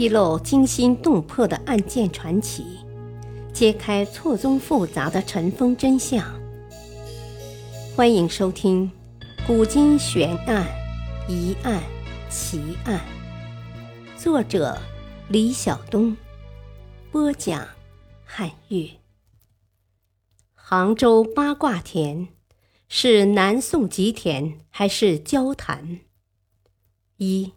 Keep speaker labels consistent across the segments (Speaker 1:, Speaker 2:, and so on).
Speaker 1: 披露惊心动魄的案件传奇，揭开错综复杂的尘封真相。欢迎收听《古今悬案、疑案、奇案》，作者李晓东，播讲汉乐。杭州八卦田是南宋吉田还是交谈？一。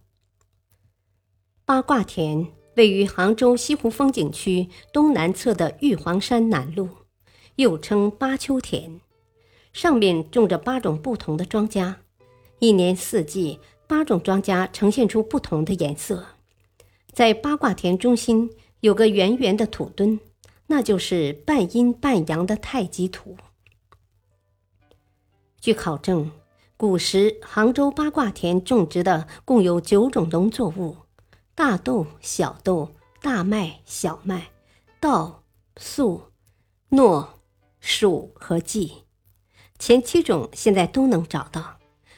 Speaker 1: 八卦田位于杭州西湖风景区东南侧的玉皇山南麓，又称八丘田。上面种着八种不同的庄稼，一年四季，八种庄稼呈现出不同的颜色。在八卦田中心有个圆圆的土墩，那就是半阴半阳的太极图。据考证，古时杭州八卦田种植的共有九种农作物。大豆、小豆、大麦、小麦、稻、粟、糯、黍和稷，前七种现在都能找到。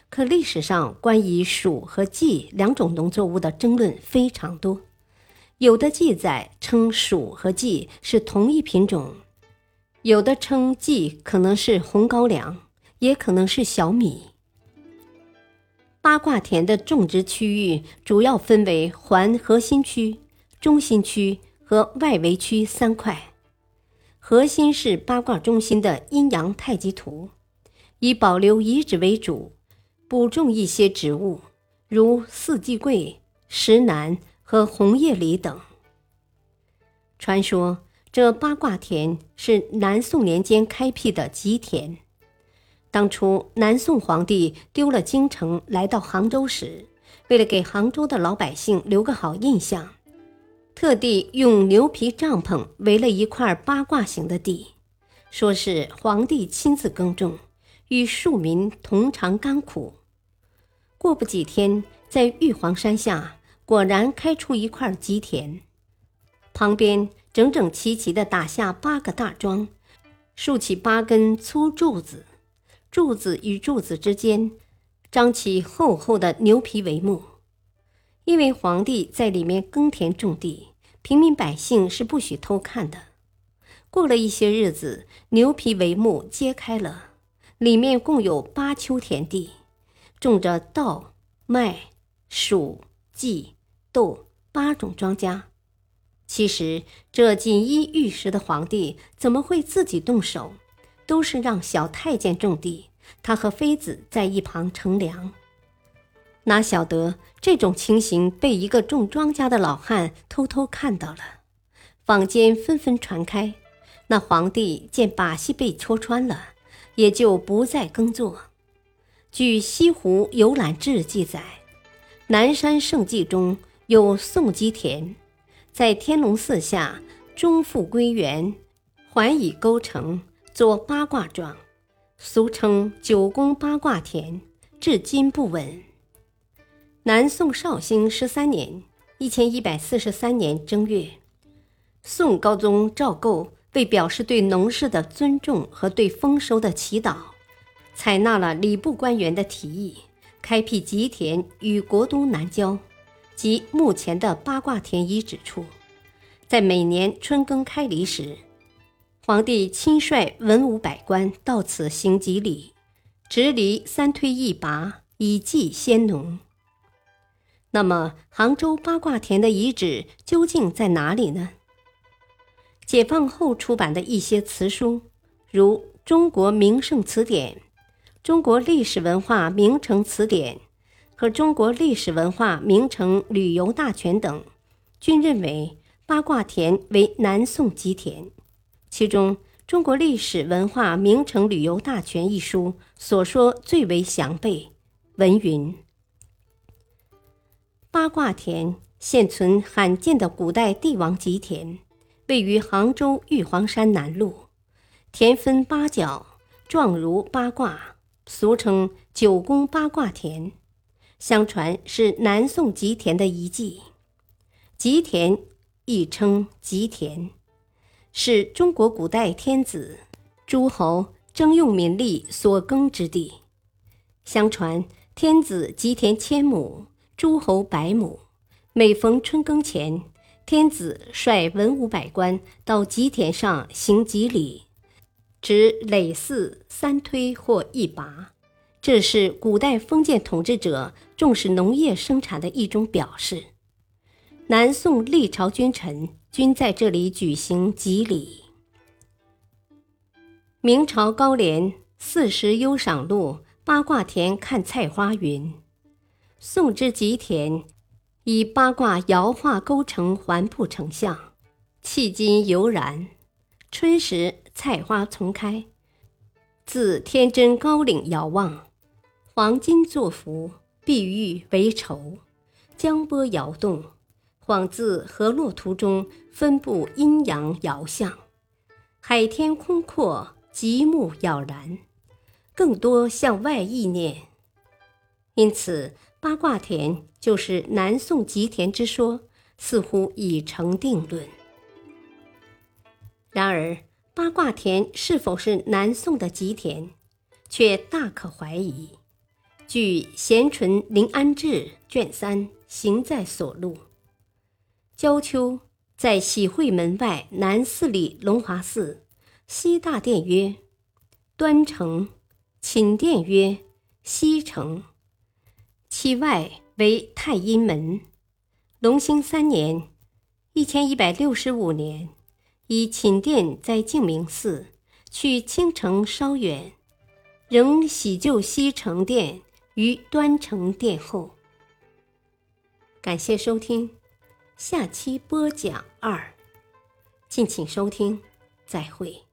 Speaker 1: 可历史上关于黍和稷两种农作物的争论非常多，有的记载称黍和稷是同一品种，有的称稷可能是红高粱，也可能是小米。八卦田的种植区域主要分为环核心区、中心区和外围区三块。核心是八卦中心的阴阳太极图，以保留遗址为主，补种一些植物，如四季桂、石楠和红叶李等。传说这八卦田是南宋年间开辟的吉田。当初南宋皇帝丢了京城，来到杭州时，为了给杭州的老百姓留个好印象，特地用牛皮帐篷围了一块八卦形的地，说是皇帝亲自耕种，与庶民同尝甘苦。过不几天，在玉皇山下果然开出一块吉田，旁边整整齐齐地打下八个大桩，竖起八根粗柱子。柱子与柱子之间张起厚厚的牛皮帷幕，因为皇帝在里面耕田种地，平民百姓是不许偷看的。过了一些日子，牛皮帷幕揭开了，里面共有八丘田地，种着稻、麦、黍、稷、豆八种庄稼。其实，这锦衣玉食的皇帝怎么会自己动手？都是让小太监种地，他和妃子在一旁乘凉。哪晓得这种情形被一个种庄稼的老汉偷偷看到了，坊间纷纷传开。那皇帝见把戏被戳穿了，也就不再耕作。据《西湖游览志》记载，南山胜迹中有宋基田，在天龙寺下中复归元，环以沟城。做八卦状，俗称九宫八卦田，至今不闻。南宋绍兴十三年（一千一百四十三年）正月，宋高宗赵构为表示对农事的尊重和对丰收的祈祷，采纳了礼部官员的提议，开辟吉田与国都南郊，即目前的八卦田遗址处，在每年春耕开犁时。皇帝亲率文武百官到此行吉礼，直犁三推一拔，以祭先农。那么，杭州八卦田的遗址究竟在哪里呢？解放后出版的一些词书，如《中国名胜词典》《中国历史文化名城词典》和《中国历史文化名城旅游大全》等，均认为八卦田为南宋吉田。其中，《中国历史文化名城旅游大全》一书所说最为详备。文云：八卦田现存罕见的古代帝王吉田，位于杭州玉皇山南麓，田分八角，状如八卦，俗称九宫八卦田。相传是南宋吉田的遗迹。吉田亦称吉田。是中国古代天子、诸侯征用民力所耕之地。相传，天子吉田千亩，诸侯百亩。每逢春耕前，天子率文武百官到吉田上行吉礼，指累祀三推或一拔，这是古代封建统治者重视农业生产的一种表示。南宋历朝君臣均在这里举行吉礼。明朝高廉《四时忧赏录》八卦田看菜花云：“宋之吉田。”以八卦爻画勾成环布成像，迄今犹然。春时菜花丛开，自天真高岭遥望，黄金作福，碧玉为绸，江波摇动，恍自河洛图中分布阴阳爻象，海天空阔，极目杳然，更多向外意念。因此。八卦田就是南宋吉田之说，似乎已成定论。然而，八卦田是否是南宋的吉田，却大可怀疑。据《咸淳临安志》卷三《行在所录》，焦丘在喜会门外南四里龙华寺，西大殿曰：“端城”，寝殿曰：“西城”。其外为太阴门。隆兴三年（一千一百六十五年），以寝殿在净明寺，去青城稍远，仍喜就西城殿于端城殿后。感谢收听，下期播讲二，敬请收听，再会。